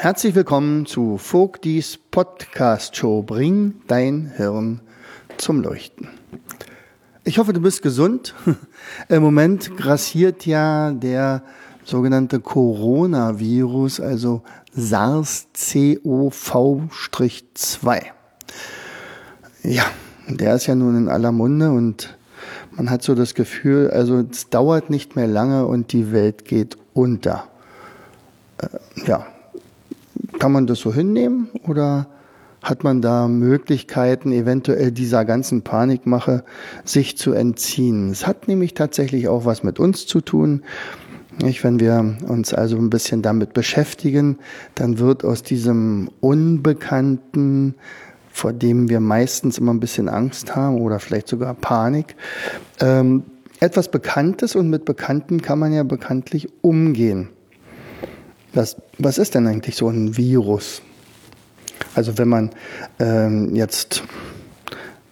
Herzlich willkommen zu Vogtis Podcast Show. Bring dein Hirn zum Leuchten. Ich hoffe, du bist gesund. Im Moment grassiert ja der sogenannte Coronavirus, also SARS-CoV-2. Ja, der ist ja nun in aller Munde und man hat so das Gefühl, also es dauert nicht mehr lange und die Welt geht unter. Äh, ja, kann man das so hinnehmen oder hat man da Möglichkeiten, eventuell dieser ganzen Panikmache sich zu entziehen? Es hat nämlich tatsächlich auch was mit uns zu tun. Nicht, wenn wir uns also ein bisschen damit beschäftigen, dann wird aus diesem Unbekannten, vor dem wir meistens immer ein bisschen Angst haben oder vielleicht sogar Panik, ähm, etwas Bekanntes und mit Bekannten kann man ja bekanntlich umgehen. Was, was ist denn eigentlich so ein Virus? Also wenn man ähm, jetzt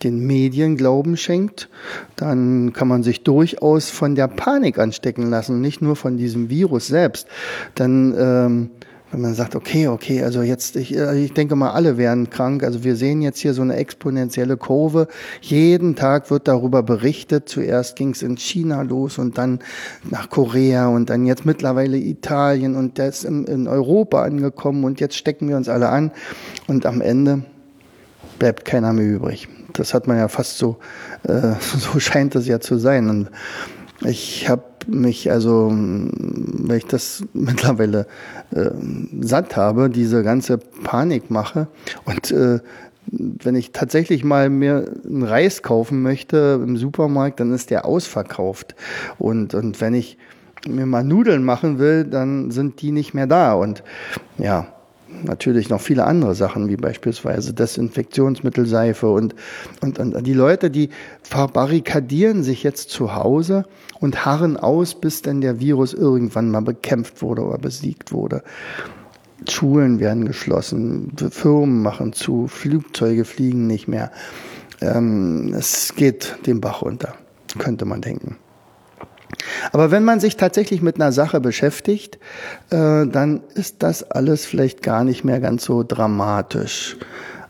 den Medien Glauben schenkt, dann kann man sich durchaus von der Panik anstecken lassen, nicht nur von diesem Virus selbst. Dann ähm, wenn man sagt, okay, okay, also jetzt, ich, äh, ich denke mal, alle werden krank. Also wir sehen jetzt hier so eine exponentielle Kurve. Jeden Tag wird darüber berichtet. Zuerst ging es in China los und dann nach Korea und dann jetzt mittlerweile Italien und das in, in Europa angekommen und jetzt stecken wir uns alle an und am Ende bleibt keiner mehr übrig. Das hat man ja fast so, äh, so scheint es ja zu sein. Und ich habe mich also, wenn ich das mittlerweile äh, satt habe, diese ganze Panik mache und äh, wenn ich tatsächlich mal mir einen Reis kaufen möchte im Supermarkt, dann ist der ausverkauft. Und, und wenn ich mir mal Nudeln machen will, dann sind die nicht mehr da. Und ja, natürlich noch viele andere Sachen, wie beispielsweise Desinfektionsmittelseife und, und, und die Leute, die verbarrikadieren sich jetzt zu Hause und harren aus, bis dann der Virus irgendwann mal bekämpft wurde oder besiegt wurde. Schulen werden geschlossen, Firmen machen zu, Flugzeuge fliegen nicht mehr. Ähm, es geht den Bach runter, könnte man denken. Aber wenn man sich tatsächlich mit einer Sache beschäftigt, äh, dann ist das alles vielleicht gar nicht mehr ganz so dramatisch.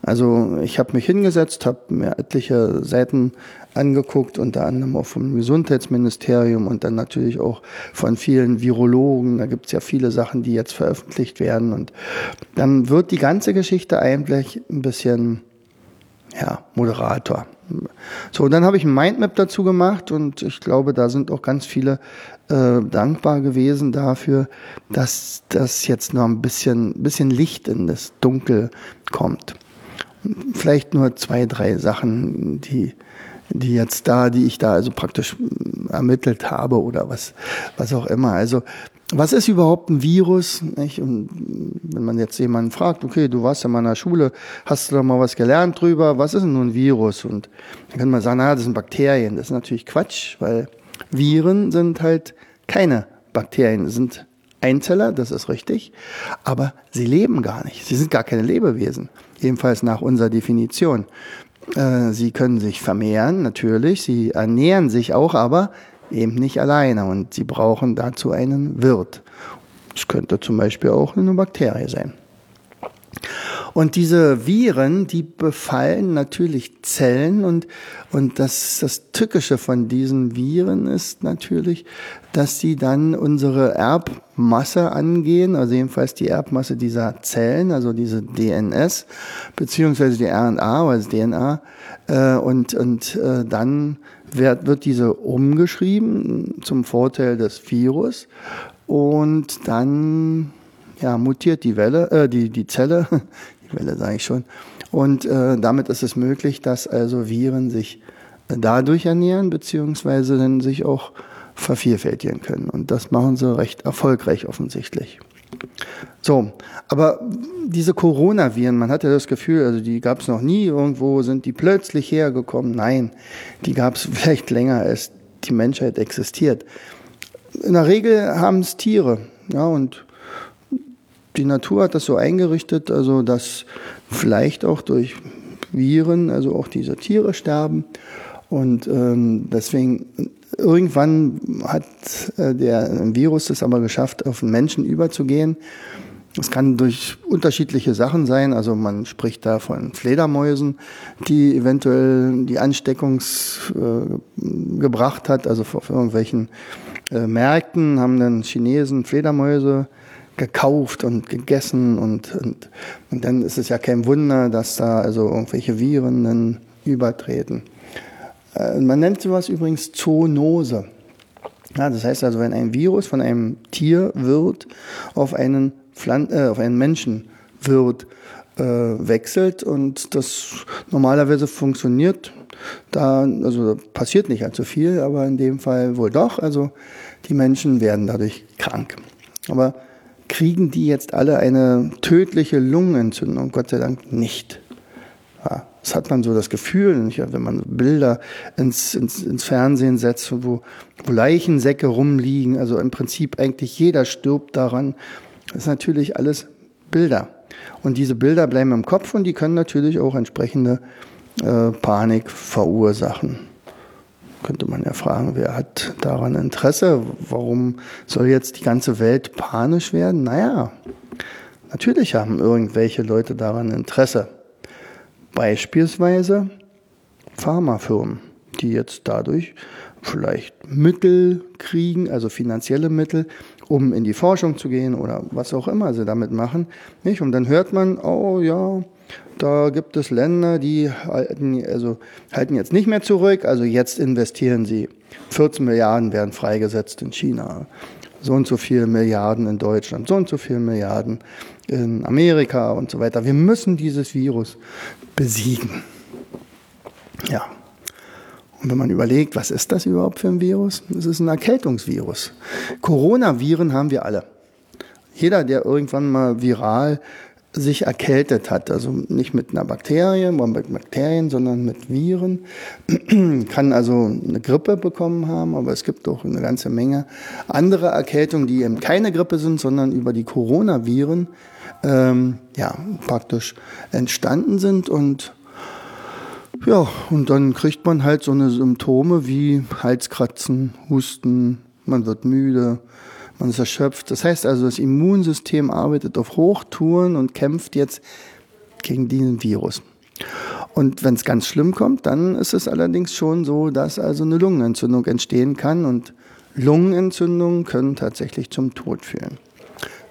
Also ich habe mich hingesetzt, habe mir etliche Seiten angeguckt, unter anderem auch vom Gesundheitsministerium und dann natürlich auch von vielen Virologen. Da gibt es ja viele Sachen, die jetzt veröffentlicht werden. Und dann wird die ganze Geschichte eigentlich ein bisschen ja, Moderator. So, dann habe ich ein Mindmap dazu gemacht und ich glaube, da sind auch ganz viele äh, dankbar gewesen dafür, dass das jetzt noch ein bisschen, bisschen Licht in das Dunkel kommt. Vielleicht nur zwei, drei Sachen, die, die jetzt da, die ich da also praktisch ermittelt habe oder was, was auch immer. Also was ist überhaupt ein Virus? Nicht? Und wenn man jetzt jemanden fragt, okay, du warst ja mal in der Schule, hast du da mal was gelernt drüber? Was ist denn nun ein Virus? Und dann kann man sagen, na, das sind Bakterien. Das ist natürlich Quatsch, weil Viren sind halt keine Bakterien, das sind Einzeller, das ist richtig, aber sie leben gar nicht. Sie sind gar keine Lebewesen, ebenfalls nach unserer Definition. Äh, sie können sich vermehren, natürlich, sie ernähren sich auch, aber eben nicht alleine und sie brauchen dazu einen Wirt. Es könnte zum Beispiel auch eine Bakterie sein. Und diese Viren, die befallen natürlich Zellen und, und das, das Tückische von diesen Viren ist natürlich, dass sie dann unsere Erbmasse angehen, also jedenfalls die Erbmasse dieser Zellen, also diese DNS, beziehungsweise die RNA, also DNA, äh, und, und äh, dann wird, diese umgeschrieben zum Vorteil des Virus und dann ja, mutiert die Welle, äh, die, die Zelle, die Welle sage ich schon, und äh, damit ist es möglich, dass also Viren sich dadurch ernähren, beziehungsweise dann sich auch vervielfältigen können. Und das machen sie recht erfolgreich offensichtlich. So, aber diese Coronaviren, man hatte das Gefühl, also die gab es noch nie irgendwo, sind die plötzlich hergekommen. Nein, die gab es vielleicht länger, als die Menschheit existiert. In der Regel haben es Tiere, ja, und die Natur hat das so eingerichtet, also dass vielleicht auch durch Viren, also auch diese Tiere sterben. Und ähm, deswegen irgendwann hat äh, der Virus es aber geschafft, auf den Menschen überzugehen. Es kann durch unterschiedliche Sachen sein. Also man spricht da von Fledermäusen, die eventuell die Ansteckungs äh, gebracht hat. Also auf irgendwelchen äh, Märkten haben dann Chinesen Fledermäuse gekauft und gegessen und, und, und dann ist es ja kein Wunder, dass da also irgendwelche Viren dann übertreten. Äh, man nennt sowas übrigens Zoonose. Ja, das heißt also, wenn ein Virus von einem Tier wird auf einen, Pflan äh, auf einen Menschen wird, äh, wechselt und das normalerweise funktioniert, da, also passiert nicht allzu viel, aber in dem Fall wohl doch. Also die Menschen werden dadurch krank. Aber kriegen die jetzt alle eine tödliche Lungenentzündung? Gott sei Dank nicht. Ja, das hat man so das Gefühl, wenn man Bilder ins, ins, ins Fernsehen setzt, wo, wo Leichensäcke rumliegen. Also im Prinzip eigentlich jeder stirbt daran. Das ist natürlich alles Bilder. Und diese Bilder bleiben im Kopf und die können natürlich auch entsprechende äh, Panik verursachen könnte man ja fragen, wer hat daran Interesse? Warum soll jetzt die ganze Welt panisch werden? Naja, natürlich haben irgendwelche Leute daran Interesse. Beispielsweise Pharmafirmen, die jetzt dadurch vielleicht Mittel kriegen, also finanzielle Mittel, um in die Forschung zu gehen oder was auch immer sie damit machen. Nicht? Und dann hört man, oh ja, da gibt es Länder, die halten, also halten jetzt nicht mehr zurück, also jetzt investieren sie. 14 Milliarden werden freigesetzt in China, so und so viele Milliarden in Deutschland, so und so viele Milliarden in Amerika und so weiter. Wir müssen dieses Virus besiegen. Ja. Und wenn man überlegt, was ist das überhaupt für ein Virus? Es ist ein Erkältungsvirus. Coronaviren haben wir alle. Jeder, der irgendwann mal viral sich erkältet hat, also nicht mit einer Bakterie, mit Bakterien, sondern mit Viren, kann also eine Grippe bekommen haben, aber es gibt auch eine ganze Menge andere Erkältungen, die eben keine Grippe sind, sondern über die Coronaviren ähm, ja praktisch entstanden sind. Und ja und dann kriegt man halt so eine Symptome wie Halskratzen, Husten, man wird müde, man ist erschöpft. Das heißt also, das Immunsystem arbeitet auf Hochtouren und kämpft jetzt gegen diesen Virus. Und wenn es ganz schlimm kommt, dann ist es allerdings schon so, dass also eine Lungenentzündung entstehen kann und Lungenentzündungen können tatsächlich zum Tod führen.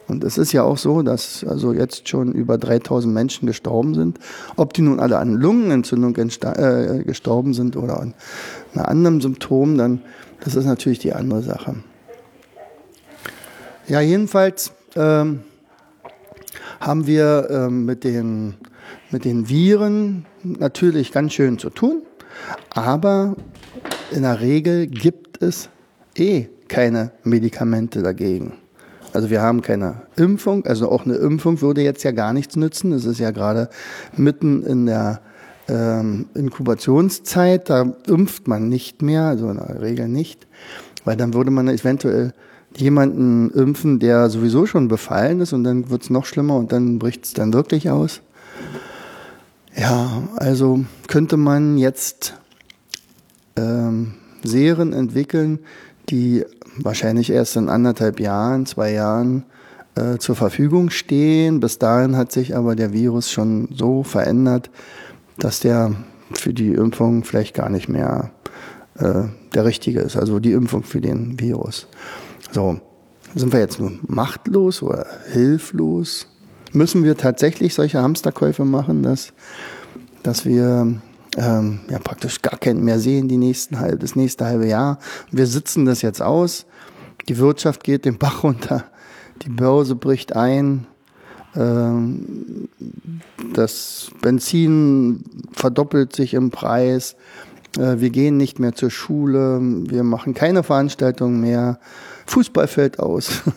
Und es ist ja auch so, dass also jetzt schon über 3000 Menschen gestorben sind. Ob die nun alle an Lungenentzündung äh, gestorben sind oder an einem anderen Symptom, dann das ist natürlich die andere Sache. Ja, jedenfalls ähm, haben wir ähm, mit, den, mit den Viren natürlich ganz schön zu tun, aber in der Regel gibt es eh keine Medikamente dagegen. Also wir haben keine Impfung, also auch eine Impfung würde jetzt ja gar nichts nützen. Es ist ja gerade mitten in der ähm, Inkubationszeit, da impft man nicht mehr, also in der Regel nicht, weil dann würde man eventuell jemanden impfen, der sowieso schon befallen ist und dann wird es noch schlimmer und dann bricht es dann wirklich aus. Ja, also könnte man jetzt ähm, Serien entwickeln, die wahrscheinlich erst in anderthalb Jahren, zwei Jahren äh, zur Verfügung stehen. Bis dahin hat sich aber der Virus schon so verändert, dass der für die Impfung vielleicht gar nicht mehr äh, der richtige ist. Also die Impfung für den Virus. So, sind wir jetzt nur machtlos oder hilflos? Müssen wir tatsächlich solche Hamsterkäufe machen, dass, dass wir ähm, ja praktisch gar keinen mehr sehen die nächsten das nächste halbe Jahr? Wir sitzen das jetzt aus. Die Wirtschaft geht den Bach runter. Die Börse bricht ein. Ähm, das Benzin verdoppelt sich im Preis. Äh, wir gehen nicht mehr zur Schule. Wir machen keine Veranstaltungen mehr. Fußball fällt aus.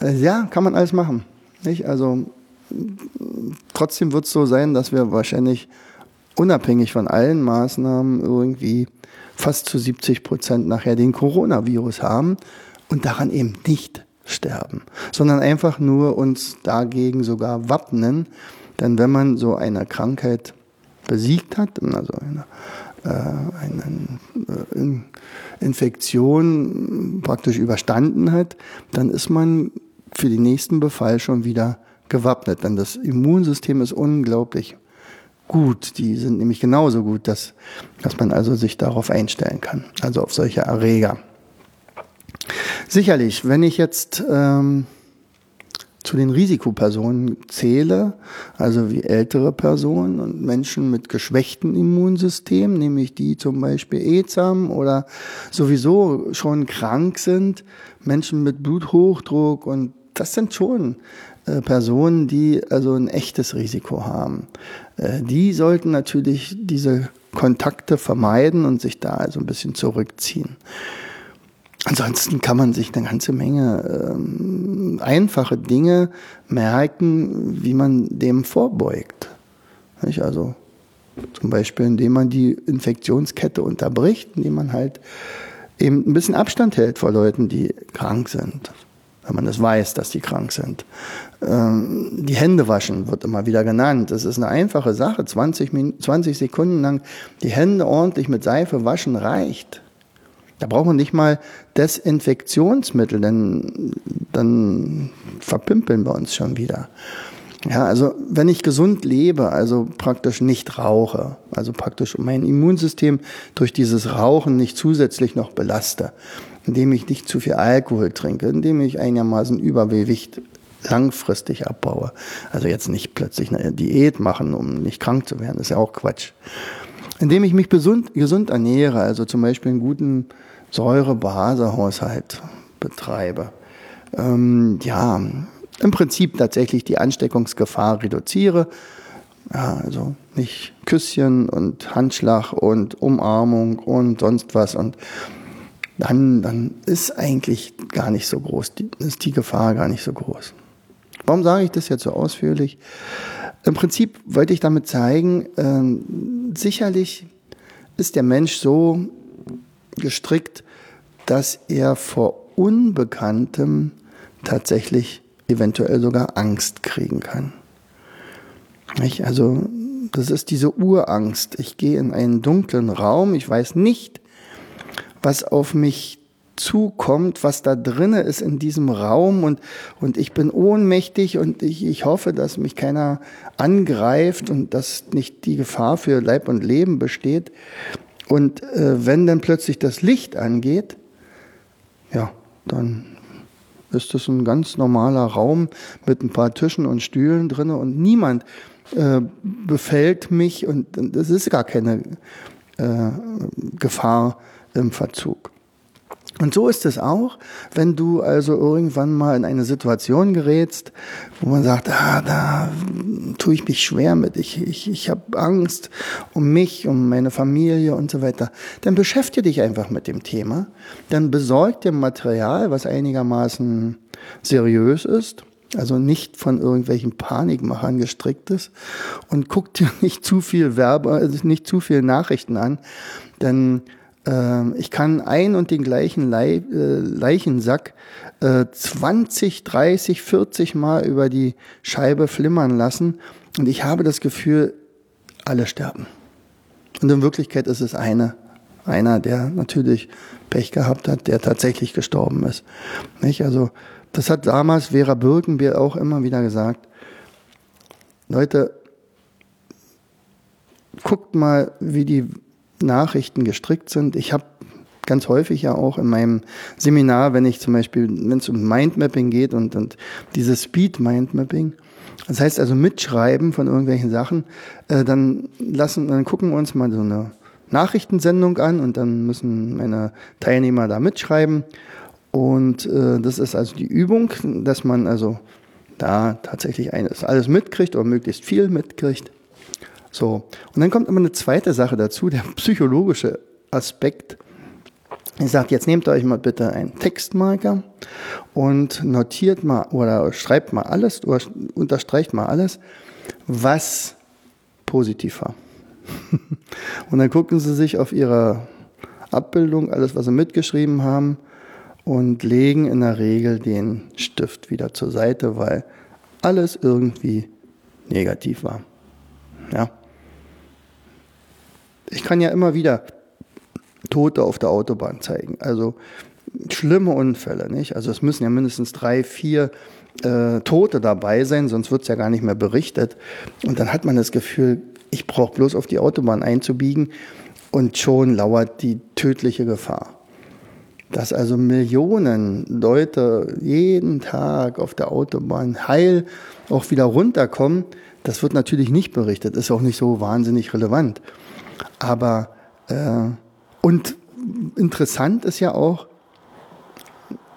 Äh, ja, kann man alles machen. Nicht? Also trotzdem wird es so sein, dass wir wahrscheinlich unabhängig von allen Maßnahmen irgendwie fast zu 70 Prozent nachher den Coronavirus haben und daran eben nicht sterben, sondern einfach nur uns dagegen sogar wappnen. Denn wenn man so eine Krankheit besiegt hat, also eine, eine äh, Infektion praktisch überstanden hat, dann ist man für den nächsten Befall schon wieder gewappnet. Denn das Immunsystem ist unglaublich gut. Die sind nämlich genauso gut, dass, dass man also sich darauf einstellen kann, also auf solche Erreger. Sicherlich, wenn ich jetzt ähm, zu den Risikopersonen zähle, also wie ältere Personen und Menschen mit geschwächtem Immunsystem, nämlich die zum Beispiel EZAM oder sowieso schon krank sind, Menschen mit Bluthochdruck und das sind schon äh, Personen, die also ein echtes Risiko haben. Äh, die sollten natürlich diese Kontakte vermeiden und sich da also ein bisschen zurückziehen. Ansonsten kann man sich eine ganze Menge ähm, einfache Dinge merken, wie man dem vorbeugt. Nicht? Also zum Beispiel, indem man die Infektionskette unterbricht, indem man halt eben ein bisschen Abstand hält vor Leuten, die krank sind wenn man das weiß, dass die krank sind. Ähm, die Hände waschen wird immer wieder genannt. Das ist eine einfache Sache. 20, 20 Sekunden lang die Hände ordentlich mit Seife waschen reicht. Da braucht man nicht mal Desinfektionsmittel, denn dann verpimpeln wir uns schon wieder. Ja, also wenn ich gesund lebe, also praktisch nicht rauche, also praktisch mein Immunsystem durch dieses Rauchen nicht zusätzlich noch belaste, indem ich nicht zu viel Alkohol trinke, indem ich einigermaßen Übergewicht langfristig abbaue. Also jetzt nicht plötzlich eine Diät machen, um nicht krank zu werden, ist ja auch Quatsch. Indem ich mich gesund, gesund ernähre, also zum Beispiel einen guten Säure-Base-Haushalt betreibe. Ähm, ja, im Prinzip tatsächlich die Ansteckungsgefahr reduziere. Ja, also nicht Küsschen und Handschlag und Umarmung und sonst was und dann, dann ist eigentlich gar nicht so groß, ist die Gefahr gar nicht so groß. Warum sage ich das jetzt so ausführlich? Im Prinzip wollte ich damit zeigen, äh, sicherlich ist der Mensch so gestrickt, dass er vor Unbekanntem tatsächlich eventuell sogar Angst kriegen kann. Nicht? Also das ist diese Urangst. Ich gehe in einen dunklen Raum, ich weiß nicht, was auf mich zukommt, was da drinne ist in diesem Raum und, und ich bin ohnmächtig und ich, ich hoffe, dass mich keiner angreift und dass nicht die Gefahr für Leib und Leben besteht. Und äh, wenn dann plötzlich das Licht angeht, ja, dann ist das ein ganz normaler Raum mit ein paar Tischen und Stühlen drinne und niemand äh, befällt mich und das ist gar keine äh, Gefahr im Verzug. Und so ist es auch, wenn du also irgendwann mal in eine Situation gerätst, wo man sagt, ah, da tue ich mich schwer mit, ich, ich, ich habe Angst um mich, um meine Familie und so weiter. Dann beschäftige dich einfach mit dem Thema, dann besorg dir Material, was einigermaßen seriös ist, also nicht von irgendwelchen Panikmachern gestrickt ist und guck dir nicht zu viel Werbe, also nicht zu viel Nachrichten an, denn ich kann ein und den gleichen äh, Leichensack 20, 30, 40 Mal über die Scheibe flimmern lassen und ich habe das Gefühl, alle sterben. Und in Wirklichkeit ist es eine, einer, der natürlich Pech gehabt hat, der tatsächlich gestorben ist. Nicht? Also, das hat damals Vera Birkenbier auch immer wieder gesagt. Leute, guckt mal, wie die Nachrichten gestrickt sind. Ich habe ganz häufig ja auch in meinem Seminar, wenn ich zum Beispiel, wenn es um Mindmapping geht und, und dieses Speed Mindmapping, das heißt also mitschreiben von irgendwelchen Sachen, äh, dann lassen, dann gucken wir uns mal so eine Nachrichtensendung an und dann müssen meine Teilnehmer da mitschreiben. Und äh, das ist also die Übung, dass man also da tatsächlich eines alles mitkriegt oder möglichst viel mitkriegt. So. Und dann kommt immer eine zweite Sache dazu, der psychologische Aspekt. Ich sage, jetzt nehmt euch mal bitte einen Textmarker und notiert mal oder schreibt mal alles oder unterstreicht mal alles, was positiv war. und dann gucken Sie sich auf Ihrer Abbildung alles, was Sie mitgeschrieben haben und legen in der Regel den Stift wieder zur Seite, weil alles irgendwie negativ war. Ja. Ich kann ja immer wieder Tote auf der Autobahn zeigen. Also schlimme Unfälle, nicht? Also es müssen ja mindestens drei, vier äh, Tote dabei sein, sonst wird es ja gar nicht mehr berichtet. Und dann hat man das Gefühl, ich brauche bloß auf die Autobahn einzubiegen und schon lauert die tödliche Gefahr. Dass also Millionen Leute jeden Tag auf der Autobahn heil auch wieder runterkommen, das wird natürlich nicht berichtet, ist auch nicht so wahnsinnig relevant. Aber äh, und interessant ist ja auch,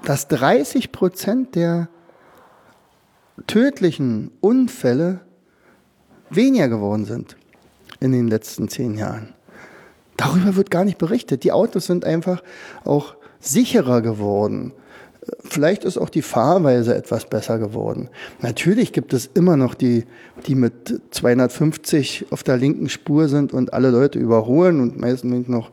dass 30 Prozent der tödlichen Unfälle weniger geworden sind in den letzten zehn Jahren. Darüber wird gar nicht berichtet. Die Autos sind einfach auch sicherer geworden. Vielleicht ist auch die Fahrweise etwas besser geworden. Natürlich gibt es immer noch die, die mit 250 auf der linken Spur sind und alle Leute überholen und meistens noch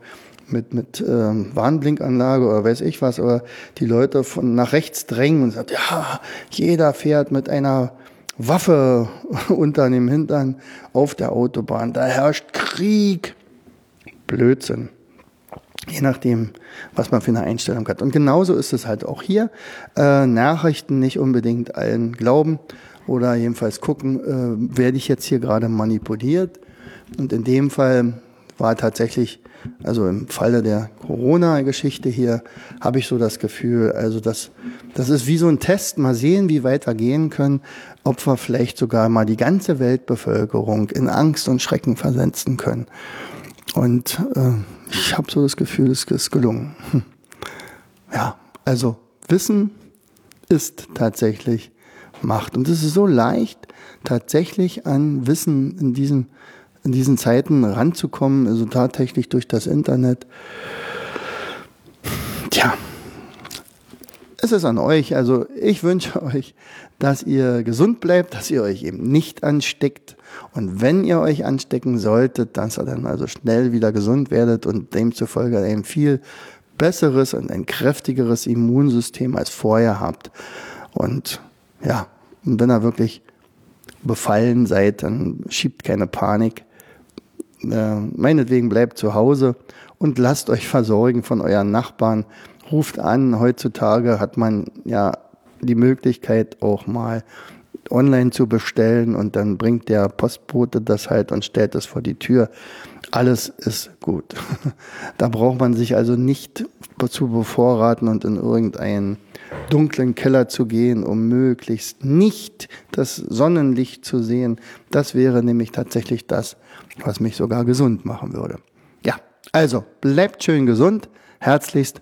mit, mit ähm, Warnblinkanlage oder weiß ich was, oder die Leute von nach rechts drängen und sagen, ja, jeder fährt mit einer Waffe unter dem Hintern auf der Autobahn. Da herrscht Krieg. Blödsinn. Je nachdem, was man für eine Einstellung hat. Und genauso ist es halt auch hier. Äh, Nachrichten nicht unbedingt allen glauben oder jedenfalls gucken, äh, werde ich jetzt hier gerade manipuliert. Und in dem Fall war tatsächlich also im Falle der Corona-Geschichte hier habe ich so das Gefühl, also das, das ist wie so ein Test. Mal sehen, wie weit wir gehen können, ob wir vielleicht sogar mal die ganze Weltbevölkerung in Angst und Schrecken versetzen können. Und äh, ich habe so das Gefühl, es ist gelungen. Hm. Ja, also Wissen ist tatsächlich Macht. Und es ist so leicht, tatsächlich an Wissen in diesem in diesen Zeiten ranzukommen, also tatsächlich durch das Internet. Tja, es ist an euch. Also ich wünsche euch, dass ihr gesund bleibt, dass ihr euch eben nicht ansteckt. Und wenn ihr euch anstecken solltet, dass ihr dann also schnell wieder gesund werdet und demzufolge ein viel besseres und ein kräftigeres Immunsystem als vorher habt. Und ja, und wenn ihr wirklich befallen seid, dann schiebt keine Panik äh, meinetwegen bleibt zu Hause und lasst euch versorgen von euren Nachbarn. Ruft an. Heutzutage hat man ja die Möglichkeit auch mal online zu bestellen und dann bringt der Postbote das halt und stellt es vor die Tür. Alles ist gut. da braucht man sich also nicht zu bevorraten und in irgendeinen dunklen Keller zu gehen, um möglichst nicht das Sonnenlicht zu sehen. Das wäre nämlich tatsächlich das, was mich sogar gesund machen würde. Ja, also bleibt schön gesund. Herzlichst,